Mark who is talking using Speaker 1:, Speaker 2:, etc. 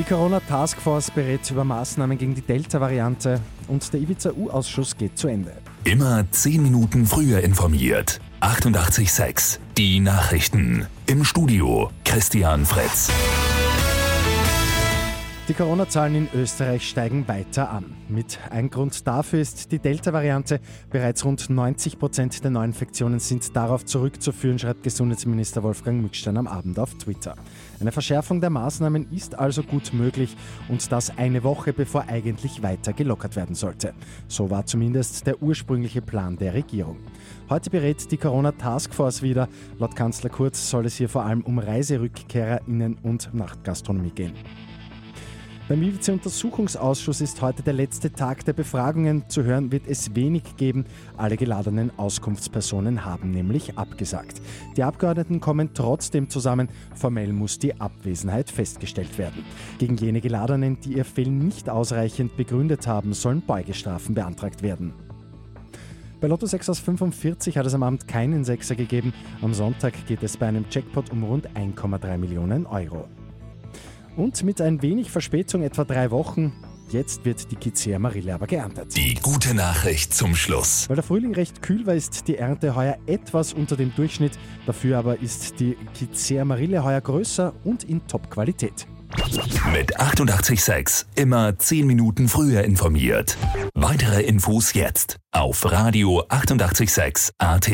Speaker 1: Die Corona-Taskforce berät über Maßnahmen gegen die Delta-Variante und der Ibiza-U-Ausschuss geht zu Ende.
Speaker 2: Immer 10 Minuten früher informiert. 88.6 Die Nachrichten. Im Studio Christian Fritz.
Speaker 1: Die Corona-Zahlen in Österreich steigen weiter an. Mit ein Grund dafür ist die Delta-Variante. Bereits rund 90 Prozent der Neuinfektionen sind darauf zurückzuführen, schreibt Gesundheitsminister Wolfgang Mückstein am Abend auf Twitter. Eine Verschärfung der Maßnahmen ist also gut möglich und das eine Woche bevor eigentlich weiter gelockert werden sollte. So war zumindest der ursprüngliche Plan der Regierung. Heute berät die Corona-Taskforce wieder. Laut Kanzler Kurz soll es hier vor allem um ReiserückkehrerInnen und Nachtgastronomie gehen. Beim IWC-Untersuchungsausschuss ist heute der letzte Tag der Befragungen. Zu hören wird es wenig geben. Alle geladenen Auskunftspersonen haben nämlich abgesagt. Die Abgeordneten kommen trotzdem zusammen. Formell muss die Abwesenheit festgestellt werden. Gegen jene Geladenen, die ihr Fehlen nicht ausreichend begründet haben, sollen Beugestrafen beantragt werden. Bei Lotto 6 aus 45 hat es am Abend keinen Sechser gegeben. Am Sonntag geht es bei einem Jackpot um rund 1,3 Millionen Euro. Und mit ein wenig Verspätung, etwa drei Wochen, Jetzt wird die Kizea Marille aber geerntet.
Speaker 2: Die gute Nachricht zum Schluss.
Speaker 1: Weil der Frühling recht kühl war, ist die Ernte heuer etwas unter dem Durchschnitt. Dafür aber ist die Kizea Marille heuer größer und in Top-Qualität.
Speaker 2: Mit 886 immer 10 Minuten früher informiert. Weitere Infos jetzt auf Radio 886 AT.